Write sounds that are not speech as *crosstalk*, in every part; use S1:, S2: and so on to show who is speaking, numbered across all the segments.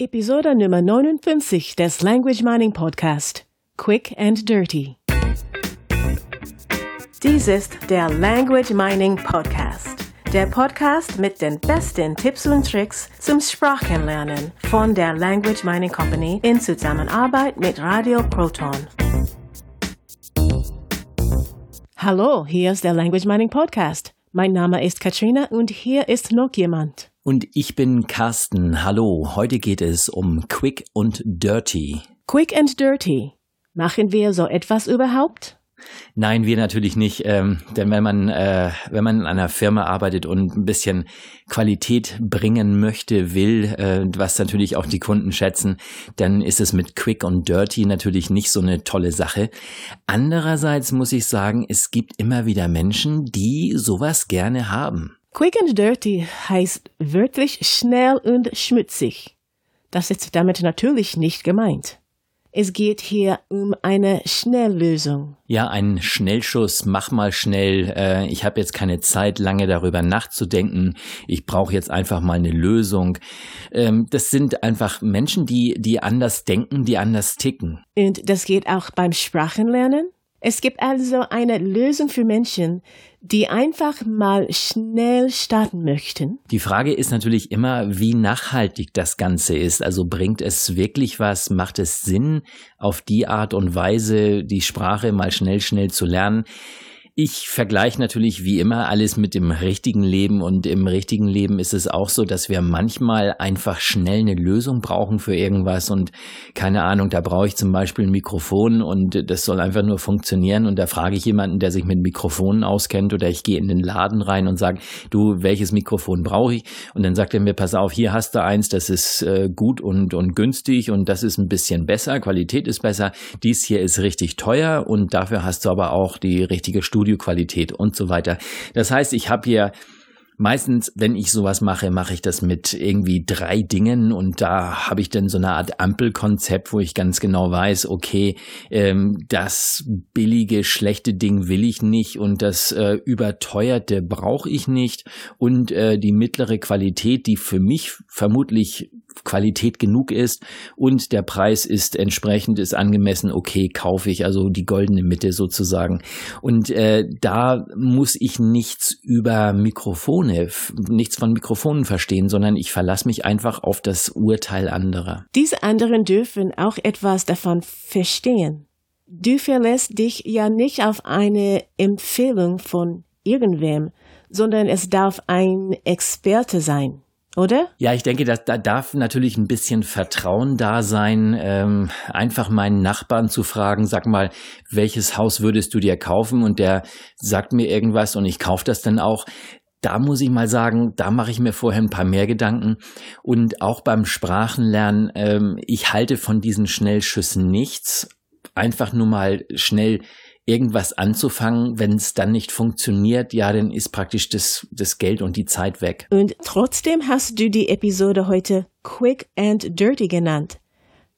S1: Episode Nummer 59 des Language Mining Podcast. Quick and Dirty. Dies ist der Language Mining Podcast. Der Podcast mit den besten Tipps und Tricks zum Sprachenlernen von der Language Mining Company in Zusammenarbeit mit Radio Proton. Hallo, hier ist der Language Mining Podcast. Mein Name ist Katrina und hier ist noch jemand.
S2: Und ich bin Carsten. Hallo, heute geht es um Quick und Dirty.
S1: Quick and Dirty. Machen wir so etwas überhaupt?
S2: Nein, wir natürlich nicht, ähm, denn wenn man äh, wenn man in einer Firma arbeitet und ein bisschen Qualität bringen möchte, will, äh, was natürlich auch die Kunden schätzen, dann ist es mit Quick und Dirty natürlich nicht so eine tolle Sache. Andererseits muss ich sagen, es gibt immer wieder Menschen, die sowas gerne haben.
S1: Quick and Dirty heißt wörtlich schnell und schmutzig. Das ist damit natürlich nicht gemeint. Es geht hier um eine Schnelllösung.
S2: Ja, ein Schnellschuss, mach mal schnell. Äh, ich habe jetzt keine Zeit, lange darüber nachzudenken. Ich brauche jetzt einfach mal eine Lösung. Ähm, das sind einfach Menschen, die, die anders denken, die anders ticken.
S1: Und das geht auch beim Sprachenlernen? Es gibt also eine Lösung für Menschen, die einfach mal schnell starten möchten.
S2: Die Frage ist natürlich immer, wie nachhaltig das Ganze ist. Also bringt es wirklich was? Macht es Sinn, auf die Art und Weise die Sprache mal schnell, schnell zu lernen? Ich vergleiche natürlich wie immer alles mit dem richtigen Leben und im richtigen Leben ist es auch so, dass wir manchmal einfach schnell eine Lösung brauchen für irgendwas und keine Ahnung, da brauche ich zum Beispiel ein Mikrofon und das soll einfach nur funktionieren und da frage ich jemanden, der sich mit Mikrofonen auskennt oder ich gehe in den Laden rein und sage, du, welches Mikrofon brauche ich? Und dann sagt er mir, pass auf, hier hast du eins, das ist äh, gut und, und günstig und das ist ein bisschen besser, Qualität ist besser, dies hier ist richtig teuer und dafür hast du aber auch die richtige Studie Audioqualität und so weiter. Das heißt, ich habe hier Meistens, wenn ich sowas mache, mache ich das mit irgendwie drei Dingen und da habe ich dann so eine Art Ampelkonzept, wo ich ganz genau weiß, okay, ähm, das billige, schlechte Ding will ich nicht und das äh, überteuerte brauche ich nicht und äh, die mittlere Qualität, die für mich vermutlich Qualität genug ist und der Preis ist entsprechend, ist angemessen, okay, kaufe ich, also die goldene Mitte sozusagen. Und äh, da muss ich nichts über Mikrofone, nichts von Mikrofonen verstehen, sondern ich verlasse mich einfach auf das Urteil anderer.
S1: Diese anderen dürfen auch etwas davon verstehen. Du verlässt dich ja nicht auf eine Empfehlung von irgendwem, sondern es darf ein Experte sein oder?
S2: Ja, ich denke, dass, da darf natürlich ein bisschen Vertrauen da sein, ähm, einfach meinen Nachbarn zu fragen, sag mal, welches Haus würdest du dir kaufen? Und der sagt mir irgendwas und ich kaufe das dann auch. Da muss ich mal sagen, da mache ich mir vorher ein paar mehr Gedanken. Und auch beim Sprachenlernen, ähm, ich halte von diesen Schnellschüssen nichts. Einfach nur mal schnell irgendwas anzufangen. Wenn es dann nicht funktioniert, ja, dann ist praktisch das, das Geld und die Zeit weg.
S1: Und trotzdem hast du die Episode heute Quick and Dirty genannt.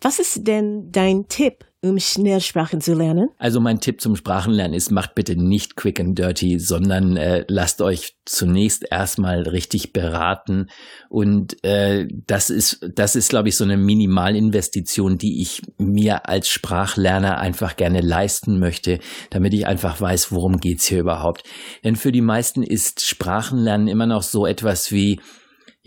S1: Was ist denn dein Tipp um schnell Sprachen zu lernen?
S2: Also mein Tipp zum Sprachenlernen ist, macht bitte nicht quick and dirty, sondern äh, lasst euch zunächst erstmal richtig beraten. Und äh, das ist, das ist, glaube ich, so eine Minimalinvestition, die ich mir als Sprachlerner einfach gerne leisten möchte, damit ich einfach weiß, worum geht's hier überhaupt. Denn für die meisten ist Sprachenlernen immer noch so etwas wie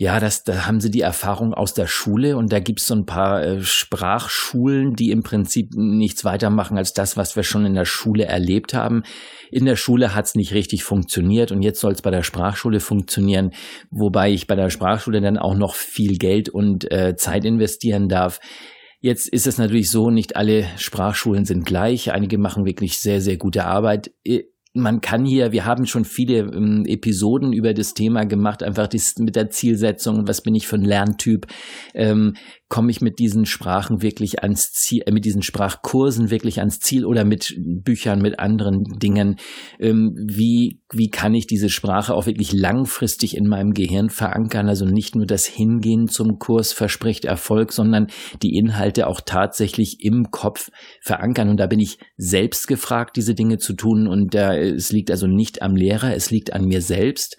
S2: ja, das, da haben sie die Erfahrung aus der Schule und da gibt's so ein paar äh, Sprachschulen, die im Prinzip nichts weitermachen als das, was wir schon in der Schule erlebt haben. In der Schule hat's nicht richtig funktioniert und jetzt soll's bei der Sprachschule funktionieren, wobei ich bei der Sprachschule dann auch noch viel Geld und äh, Zeit investieren darf. Jetzt ist es natürlich so, nicht alle Sprachschulen sind gleich. Einige machen wirklich sehr, sehr gute Arbeit man kann hier, wir haben schon viele ähm, Episoden über das Thema gemacht, einfach dies mit der Zielsetzung, was bin ich für ein Lerntyp, ähm, komme ich mit diesen Sprachen wirklich ans Ziel, äh, mit diesen Sprachkursen wirklich ans Ziel oder mit Büchern, mit anderen Dingen, ähm, wie, wie kann ich diese Sprache auch wirklich langfristig in meinem Gehirn verankern, also nicht nur das Hingehen zum Kurs verspricht Erfolg, sondern die Inhalte auch tatsächlich im Kopf verankern. Und da bin ich selbst gefragt, diese Dinge zu tun. Und da es liegt also nicht am Lehrer, es liegt an mir selbst.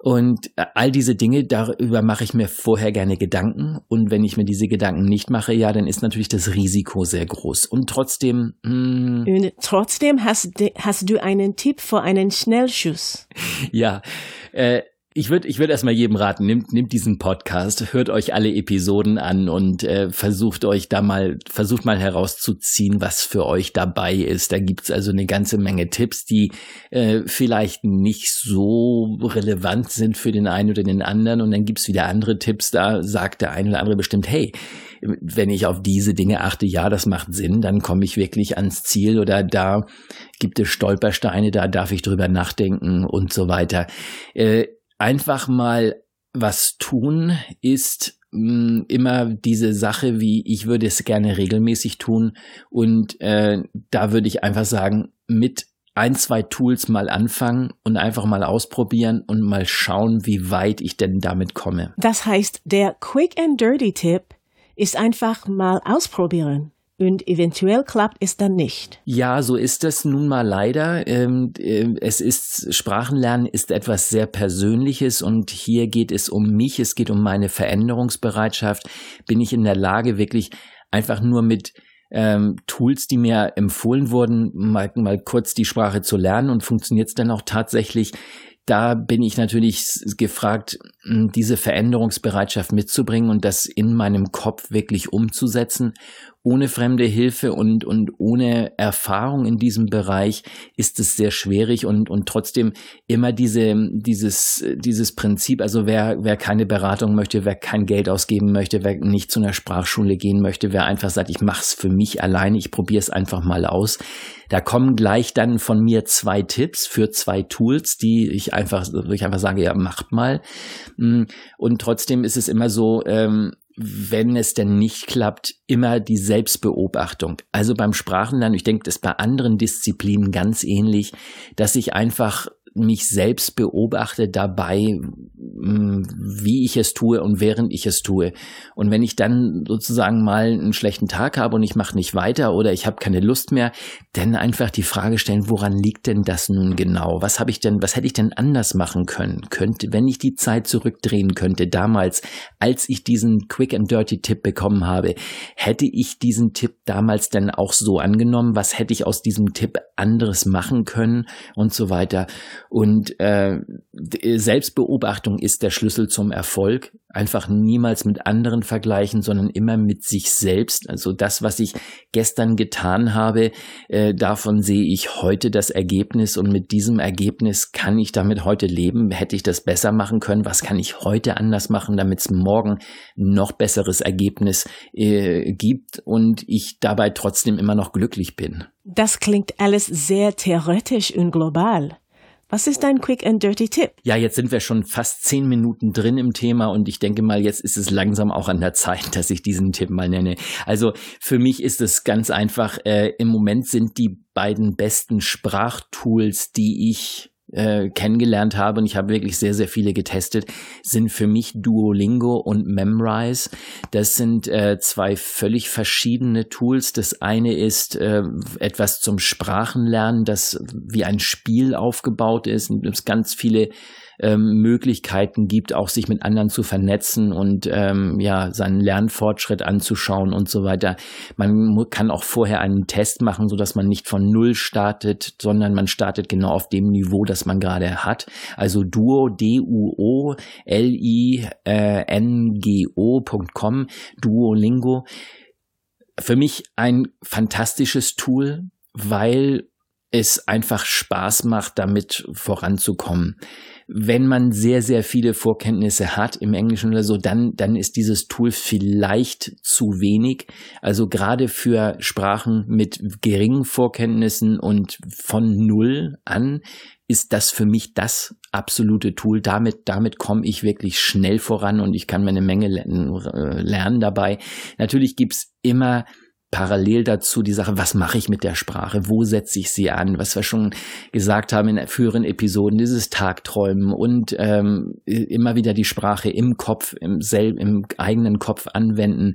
S2: Und äh, all diese Dinge, darüber mache ich mir vorher gerne Gedanken. Und wenn ich mir diese Gedanken nicht mache, ja, dann ist natürlich das Risiko sehr groß. Und trotzdem.
S1: Mh, hm. Und trotzdem hast, hast du einen Tipp für einen Schnellschuss. *laughs*
S2: Ja, äh, ich würde ich würd erstmal jedem raten, nimmt, nimmt diesen Podcast, hört euch alle Episoden an und äh, versucht euch da mal, versucht mal herauszuziehen, was für euch dabei ist. Da gibt's also eine ganze Menge Tipps, die äh, vielleicht nicht so relevant sind für den einen oder den anderen. Und dann gibt's wieder andere Tipps, da sagt der eine oder andere bestimmt, hey, wenn ich auf diese Dinge achte, ja, das macht Sinn, dann komme ich wirklich ans Ziel oder da gibt es Stolpersteine, da darf ich drüber nachdenken und so weiter. Äh, einfach mal was tun ist mh, mm, immer diese Sache, wie ich würde es gerne regelmäßig tun. Und äh, da würde ich einfach sagen, mit ein, zwei Tools mal anfangen und einfach mal ausprobieren und mal schauen, wie weit ich denn damit komme.
S1: Das heißt, der Quick and Dirty Tipp ist einfach mal ausprobieren und eventuell klappt es dann nicht.
S2: Ja, so ist es nun mal leider. Ähm, äh, es ist, Sprachenlernen ist etwas sehr Persönliches und hier geht es um mich, es geht um meine Veränderungsbereitschaft. Bin ich in der Lage, wirklich einfach nur mit ähm, Tools, die mir empfohlen wurden, mal, mal kurz die Sprache zu lernen und funktioniert es dann auch tatsächlich? da bin ich natürlich gefragt, diese Veränderungsbereitschaft mitzubringen und das in meinem Kopf wirklich umzusetzen ohne fremde Hilfe und, und ohne Erfahrung in diesem Bereich ist es sehr schwierig und, und trotzdem immer diese, dieses, dieses Prinzip, also wer, wer keine Beratung möchte, wer kein Geld ausgeben möchte, wer nicht zu einer Sprachschule gehen möchte, wer einfach sagt, ich mache es für mich alleine, ich probiere es einfach mal aus. Da kommen gleich dann von mir zwei Tipps für zwei Tools, die ich einfach, ich einfach sage, ja, macht mal. Und trotzdem ist es immer so, ähm, wenn es denn nicht klappt, immer die Selbstbeobachtung. Also beim Sprachenlernen, ich denke, das ist bei anderen Disziplinen ganz ähnlich, dass ich einfach mich selbst beobachte dabei, mm, wie ich es tue und während ich es tue. Und wenn ich dann sozusagen mal einen schlechten Tag habe und ich mache nicht weiter oder ich habe keine Lust mehr, dann einfach die Frage stellen, woran liegt denn das nun genau? Was habe ich denn, was hätte ich denn anders machen können? Könnte, wenn ich die Zeit zurückdrehen könnte, damals, als ich diesen Quick and Dirty Tipp bekommen habe, hätte ich diesen Tipp damals denn auch so angenommen? Was hätte ich aus diesem Tipp anderes machen können und so weiter? Und äh, Selbstbeobachtung ist der Schlüssel zum Erfolg. Einfach niemals mit anderen vergleichen, sondern immer mit sich selbst. Also das, was ich gestern getan habe, äh, davon sehe ich heute das Ergebnis und mit diesem Ergebnis kann ich damit heute leben. Hätte ich das besser machen können? Was kann ich heute anders machen, damit es morgen noch besseres Ergebnis äh, gibt und ich dabei trotzdem immer noch glücklich bin?
S1: Das klingt alles sehr theoretisch und global. Was ist dein Quick and Dirty Tipp?
S2: Ja, jetzt sind wir schon fast zehn Minuten drin im Thema und ich denke mal, jetzt ist es langsam auch an der Zeit, *laughs* dass ich diesen Tipp mal nenne. Also für mich ist es ganz einfach, äh, im Moment sind die beiden besten Sprachtools, die ich äh, kennengelernt habe und ich habe wirklich sehr, sehr viele getestet, sind für mich Duolingo und Memrise. Das sind äh, zwei völlig verschiedene Tools. Das eine ist äh, etwas zum Sprachenlernen, das wie ein Spiel aufgebaut ist. Und es ganz viele ähm, Möglichkeiten gibt, auch sich mit anderen zu vernetzen und ähm, ja seinen Lernfortschritt anzuschauen und so weiter. Man kann auch vorher einen Test machen, so dass man nicht von null startet, sondern man startet genau auf dem Niveau, das man gerade hat. Also Duo D-U-O L-I-N-G-O.com Duolingo. Für mich ein fantastisches Tool, weil es einfach Spaß macht, damit voranzukommen wenn man sehr, sehr viele Vorkenntnisse hat im Englischen oder so, dann, dann ist dieses Tool vielleicht zu wenig. Also gerade für Sprachen mit geringen Vorkenntnissen und von Null an ist das für mich das absolute Tool. Damit, damit komme ich wirklich schnell voran und ich kann mir eine Menge lernen dabei. Natürlich gibt's immer parallel dazu die Sache, was mache ich mit der Sprache, wo setze ich sie an, was wir schon gesagt haben in früheren Episoden, dieses Tagträumen und ähm, immer wieder die Sprache im Kopf, im, selb, im eigenen Kopf anwenden,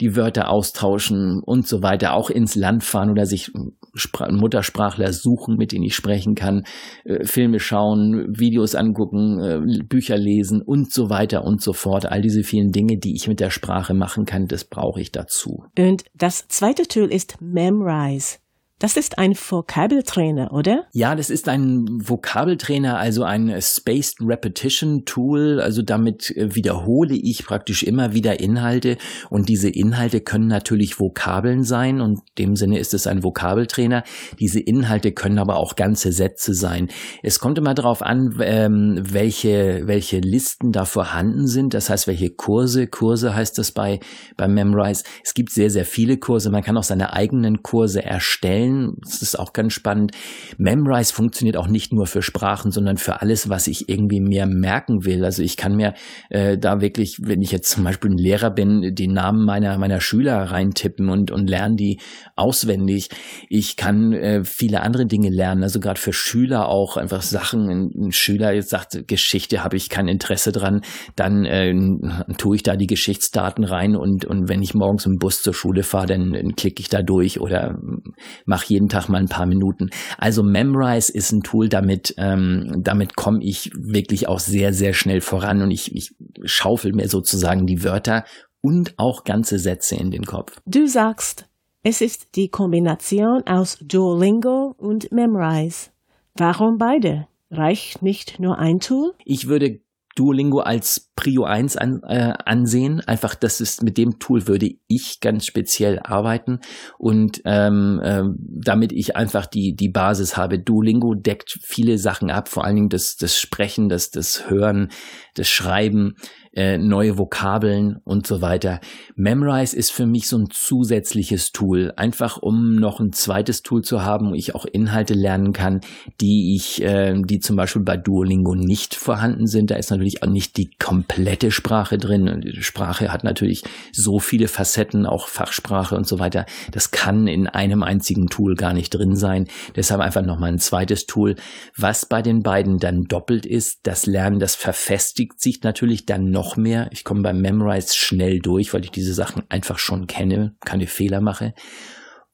S2: die Wörter austauschen und so weiter, auch ins Land fahren oder sich Spr Muttersprachler suchen, mit denen ich sprechen kann, äh, Filme schauen, Videos angucken, äh, Bücher lesen und so weiter und so fort. All diese vielen Dinge, die ich mit der Sprache machen kann, das brauche ich dazu.
S1: Und das zweite Tool ist Memrise. Das ist ein Vokabeltrainer, oder?
S2: Ja, das ist ein Vokabeltrainer, also ein Spaced Repetition Tool. Also damit äh, wiederhole ich praktisch immer wieder Inhalte und diese Inhalte können natürlich Vokabeln sein und in dem Sinne ist es ein Vokabeltrainer. Diese Inhalte können aber auch ganze Sätze sein. Es kommt immer darauf an, ähm, welche, welche Listen da vorhanden sind. Das heißt, welche Kurse, Kurse heißt das bei, bei Memrise. Es gibt sehr, sehr viele Kurse. Man kann auch seine eigenen Kurse erstellen Stellen. Das ist auch ganz spannend. Memrise funktioniert auch nicht nur für Sprachen, sondern für alles, was ich irgendwie mehr merken will. Also ich kann mir äh, da wirklich, wenn ich jetzt zum Beispiel ein Lehrer bin, die Namen meiner meiner Schüler reintippen und und lernen die auswendig. Ich kann äh, viele andere Dinge lernen. Also gerade für Schüler auch einfach Sachen. Ein, ein Schüler jetzt sagt Geschichte habe ich kein Interesse dran, dann äh, tue ich da die Geschichtsdaten rein und und wenn ich morgens im Bus zur Schule fahre, dann, dann klicke ich da durch oder mache jeden Tag mal ein paar Minuten. Also Memrise ist ein Tool, damit, ähm, damit komme ich wirklich auch sehr, sehr schnell voran und ich, ich schaufel mir sozusagen die Wörter und auch ganze Sätze in den Kopf.
S1: Du sagst, es ist die Kombination aus Duolingo und Memrise. Warum beide? Reicht nicht nur ein Tool?
S2: Ich würde Duolingo als Prio 1 an, äh, ansehen. Einfach, das ist mit dem Tool würde ich ganz speziell arbeiten und ähm, äh, damit ich einfach die die Basis habe. Duolingo deckt viele Sachen ab, vor allen Dingen das das Sprechen, das das Hören, das Schreiben äh, neue Vokabeln und so weiter. Memrise ist für mich so ein zusätzliches Tool, einfach um noch ein zweites Tool zu haben, wo ich auch Inhalte lernen kann, die ich, äh, die zum Beispiel bei Duolingo nicht vorhanden sind. Da ist natürlich auch nicht die komplette Sprache drin. Die Sprache hat natürlich so viele Facetten, auch Fachsprache und so weiter. Das kann in einem einzigen Tool gar nicht drin sein. Deshalb einfach nochmal ein zweites Tool. Was bei den beiden dann doppelt ist, das Lernen, das verfestigt sich natürlich dann noch noch mehr. Ich komme beim Memrise schnell durch, weil ich diese Sachen einfach schon kenne, keine Fehler mache.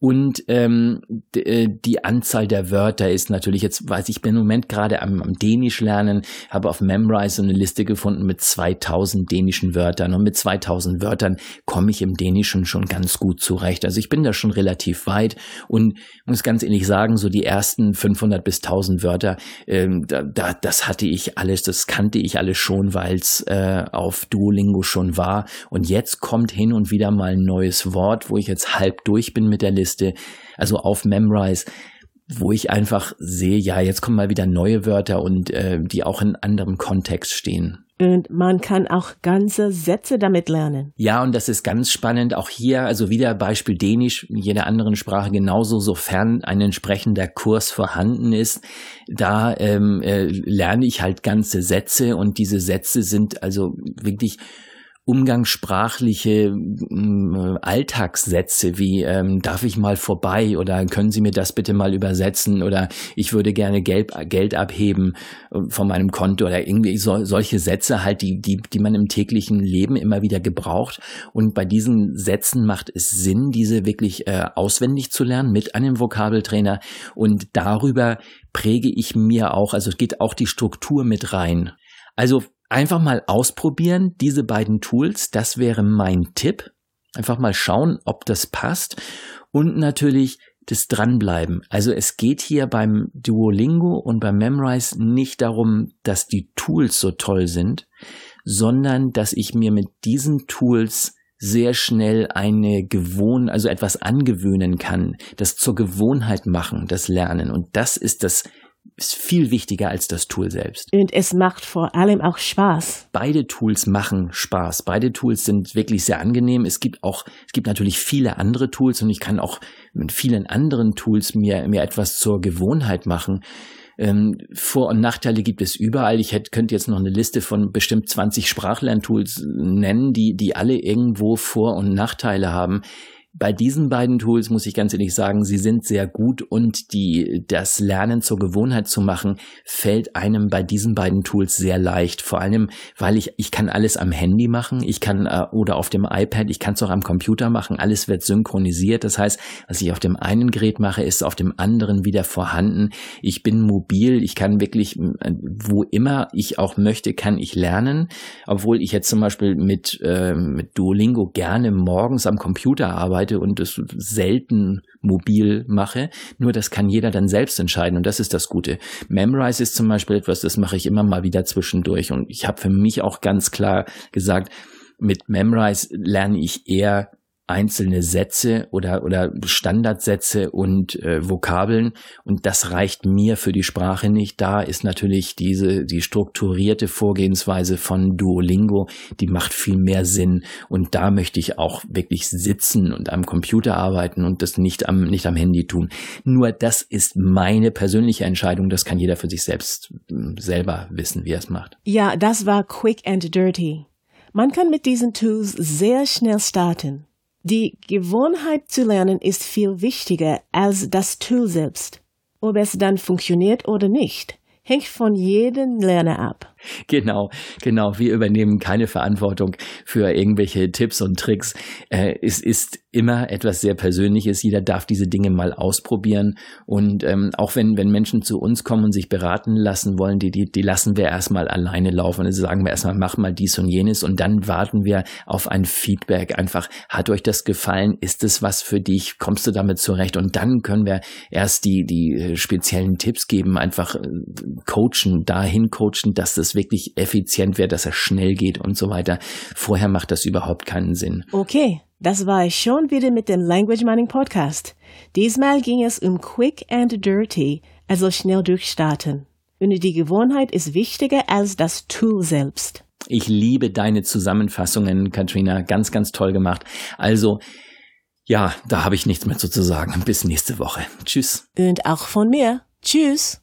S2: Und ähm, äh, die Anzahl der Wörter ist natürlich jetzt, weiß ich, bin im Moment gerade am, am Dänisch lernen, habe auf Memrise eine Liste gefunden mit 2000 dänischen Wörtern und mit 2000 Wörtern komme ich im Dänischen schon ganz gut zurecht. Also ich bin da schon relativ weit und muss ganz ehrlich sagen, so die ersten 500 bis 1000 Wörter, ähm, da, da, das hatte ich alles, das kannte ich alles schon, weil es äh, auf Duolingo schon war. Und jetzt kommt hin und wieder mal ein neues Wort, wo ich jetzt halb durch bin mit der Liste Liste, also auf Memrise, wo ich einfach sehe, ja, jetzt kommen mal wieder neue Wörter und äh, die auch in anderem Kontext stehen.
S1: Und man kann auch ganze Sätze damit lernen.
S2: Ja, und das ist ganz spannend. Auch hier, also wieder Beispiel Dänisch, jeder anderen Sprache genauso, sofern ein entsprechender Kurs vorhanden ist. Da ähm, äh, lerne ich halt ganze Sätze und diese Sätze sind also wirklich umgangssprachliche äh, Alltagssätze wie ähm, darf ich mal vorbei oder können Sie mir das bitte mal übersetzen oder ich würde gerne Geld, Geld abheben äh, von meinem Konto oder irgendwie so, solche Sätze halt, die, die, die man im täglichen Leben immer wieder gebraucht. Und bei diesen Sätzen macht es Sinn, diese wirklich äh, auswendig zu lernen mit einem Vokabeltrainer und darüber präge ich mir auch, also geht auch die Struktur mit rein. Also Einfach mal ausprobieren, diese beiden Tools, das wäre mein Tipp. Einfach mal schauen, ob das passt. Und natürlich das Dranbleiben. Also es geht hier beim Duolingo und beim Memrise nicht darum, dass die Tools so toll sind, sondern dass ich mir mit diesen Tools sehr schnell eine Gewohn, also etwas angewöhnen kann, das zur Gewohnheit machen, das Lernen. Und das ist das ist viel wichtiger als das Tool selbst.
S1: Und es macht vor allem auch Spaß.
S2: Beide Tools machen Spaß. Beide Tools sind wirklich sehr angenehm. Es gibt auch, es gibt natürlich viele andere Tools und ich kann auch mit vielen anderen Tools mir, mir etwas zur Gewohnheit machen. Ähm, Vor- und Nachteile gibt es überall. Ich hätte, könnte jetzt noch eine Liste von bestimmt 20 Sprachlerntools nennen, die, die alle irgendwo Vor- und Nachteile haben bei diesen beiden Tools muss ich ganz ehrlich sagen, sie sind sehr gut und die, das Lernen zur Gewohnheit zu machen, fällt einem bei diesen beiden Tools sehr leicht. Vor allem, weil ich, ich kann alles am Handy machen, ich kann, äh, oder auf dem iPad, ich kann es auch am Computer machen, alles wird synchronisiert. Das heißt, was ich auf dem einen Gerät mache, ist auf dem anderen wieder vorhanden. Ich bin mobil, ich kann wirklich, äh, wo immer ich auch möchte, kann ich lernen. Obwohl ich jetzt zum Beispiel mit, äh, mit Duolingo gerne morgens am Computer arbeite, arbeite und es selten mobil mache. Nur das kann jeder dann selbst entscheiden und das ist das Gute. Memrise ist zum Beispiel etwas, das mache ich immer mal wieder zwischendurch und ich habe für mich auch ganz klar gesagt, mit Memrise lerne ich eher einzelne Sätze oder, oder Standardsätze und äh, Vokabeln. Und das reicht mir für die Sprache nicht. Da ist natürlich diese, die strukturierte Vorgehensweise von Duolingo, die macht viel mehr Sinn. Und da möchte ich auch wirklich sitzen und am Computer arbeiten und das nicht am, nicht am Handy tun. Nur das ist meine persönliche Entscheidung. Das kann jeder für sich selbst selber wissen, wie er es macht.
S1: Ja, das war quick and dirty. Man kann mit diesen Tools sehr schnell starten. Die Gewohnheit zu lernen ist viel wichtiger als das Tool selbst. Ob es dann funktioniert oder nicht, hängt von jedem Lerner ab. *laughs*
S2: Genau, genau. Wir übernehmen keine Verantwortung für irgendwelche Tipps und Tricks. Äh, es ist immer etwas sehr Persönliches. Jeder darf diese Dinge mal ausprobieren. Und ähm, auch wenn, wenn Menschen zu uns kommen und sich beraten lassen wollen, die, die, die lassen wir erstmal alleine laufen. Also sagen wir erstmal, mach mal dies und jenes und dann warten wir auf ein Feedback. Einfach, hat euch das gefallen? Ist es was für dich? Kommst du damit zurecht? Und dann können wir erst die, die äh, speziellen Tipps geben, einfach äh, coachen, dahin coachen, dass das wirklich effizient wird, dass er schnell geht und so weiter. Vorher macht das überhaupt keinen Sinn.
S1: Okay. Das war es schon wieder mit dem Language Mining Podcast. Diesmal ging es um Quick and Dirty, also schnell durchstarten. Und die Gewohnheit ist wichtiger als das Tool selbst.
S2: Ich liebe deine Zusammenfassungen, Katrina. Ganz, ganz toll gemacht. Also, ja, da habe ich nichts mehr zu sagen. Bis nächste Woche. Tschüss.
S1: Und auch von mir. Tschüss.